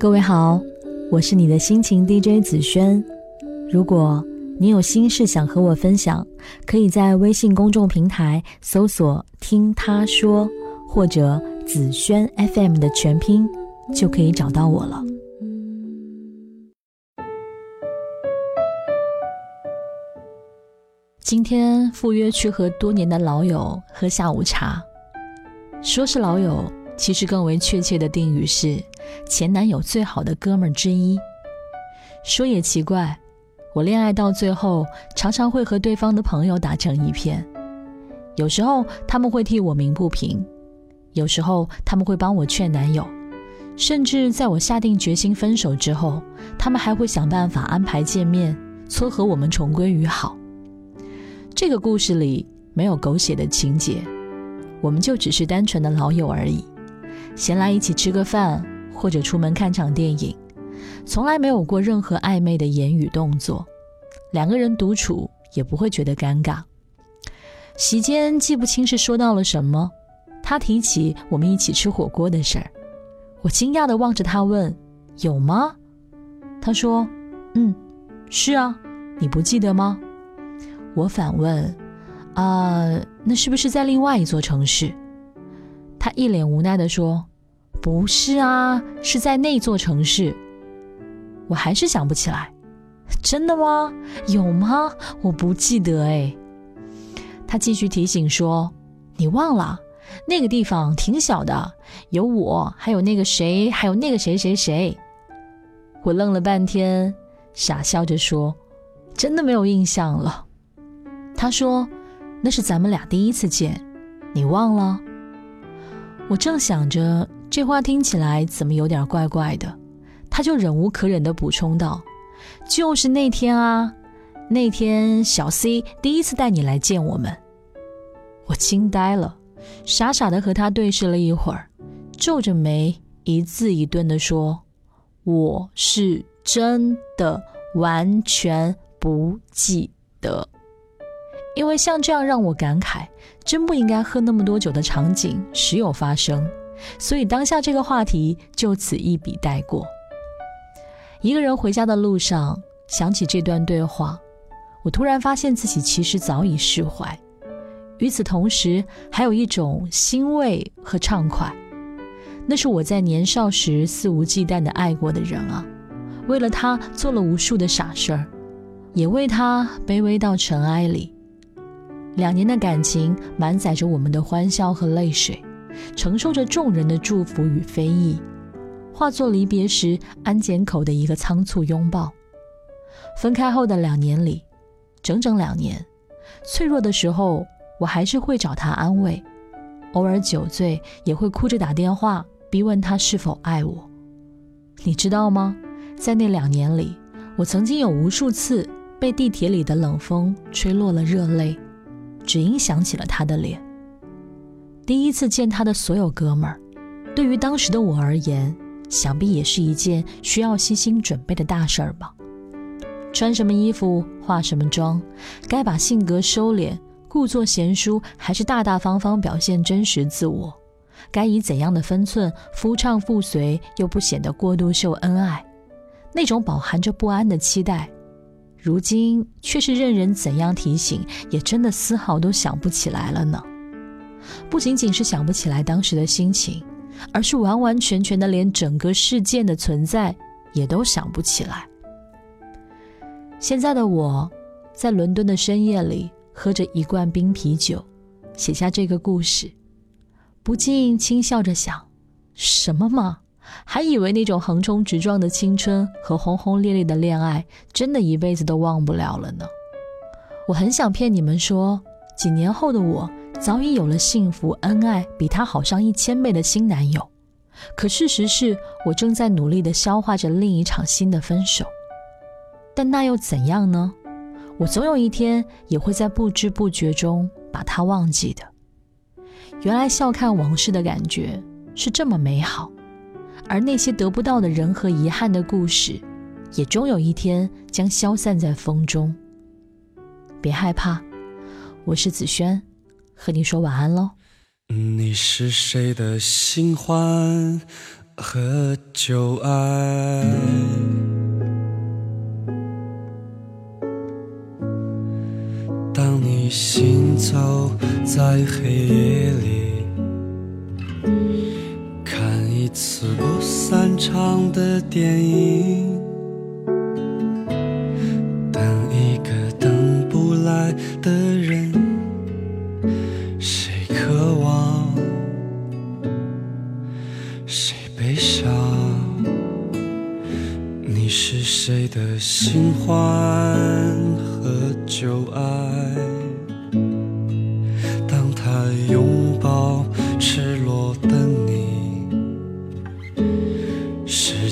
各位好，我是你的心情 DJ 紫萱。如果你有心事想和我分享，可以在微信公众平台搜索“听他说”或者“紫萱 FM” 的全拼，就可以找到我了。今天赴约去和多年的老友喝下午茶，说是老友，其实更为确切的定语是前男友最好的哥们儿之一。说也奇怪，我恋爱到最后，常常会和对方的朋友打成一片，有时候他们会替我鸣不平，有时候他们会帮我劝男友，甚至在我下定决心分手之后，他们还会想办法安排见面，撮合我们重归于好。这个故事里没有狗血的情节，我们就只是单纯的老友而已，闲来一起吃个饭，或者出门看场电影，从来没有过任何暧昧的言语动作，两个人独处也不会觉得尴尬。席间记不清是说到了什么，他提起我们一起吃火锅的事儿，我惊讶地望着他问：“有吗？”他说：“嗯，是啊，你不记得吗？”我反问：“啊，那是不是在另外一座城市？”他一脸无奈地说：“不是啊，是在那座城市。”我还是想不起来，真的吗？有吗？我不记得哎。他继续提醒说：“你忘了，那个地方挺小的，有我，还有那个谁，还有那个谁谁谁。”我愣了半天，傻笑着说：“真的没有印象了。”他说：“那是咱们俩第一次见，你忘了？”我正想着这话听起来怎么有点怪怪的，他就忍无可忍地补充道：“就是那天啊，那天小 C 第一次带你来见我们。”我惊呆了，傻傻地和他对视了一会儿，皱着眉一字一顿地说：“我是真的完全不记得。”因为像这样让我感慨，真不应该喝那么多酒的场景时有发生，所以当下这个话题就此一笔带过。一个人回家的路上，想起这段对话，我突然发现自己其实早已释怀。与此同时，还有一种欣慰和畅快，那是我在年少时肆无忌惮的爱过的人啊，为了他做了无数的傻事儿，也为他卑微到尘埃里。两年的感情满载着我们的欢笑和泪水，承受着众人的祝福与非议，化作离别时安检口的一个仓促拥抱。分开后的两年里，整整两年，脆弱的时候我还是会找他安慰，偶尔酒醉也会哭着打电话逼问他是否爱我。你知道吗？在那两年里，我曾经有无数次被地铁里的冷风吹落了热泪。只因想起了他的脸。第一次见他的所有哥们儿，对于当时的我而言，想必也是一件需要细心准备的大事儿吧。穿什么衣服，化什么妆，该把性格收敛，故作贤淑，还是大大方方表现真实自我？该以怎样的分寸，夫唱妇随又不显得过度秀恩爱？那种饱含着不安的期待。如今却是任人怎样提醒，也真的丝毫都想不起来了呢。不仅仅是想不起来当时的心情，而是完完全全的连整个事件的存在也都想不起来。现在的我，在伦敦的深夜里喝着一罐冰啤酒，写下这个故事，不禁轻笑着想：什么嘛？还以为那种横冲直撞的青春和轰轰烈烈的恋爱，真的一辈子都忘不了了呢。我很想骗你们说，几年后的我早已有了幸福、恩爱，比他好上一千倍的新男友。可事实是我正在努力地消化着另一场新的分手。但那又怎样呢？我总有一天也会在不知不觉中把他忘记的。原来笑看往事的感觉是这么美好。而那些得不到的人和遗憾的故事，也终有一天将消散在风中。别害怕，我是子轩，和你说晚安喽。你是谁的新欢？和旧爱。当你行走在黑夜里，看一次不散场的电影。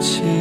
情？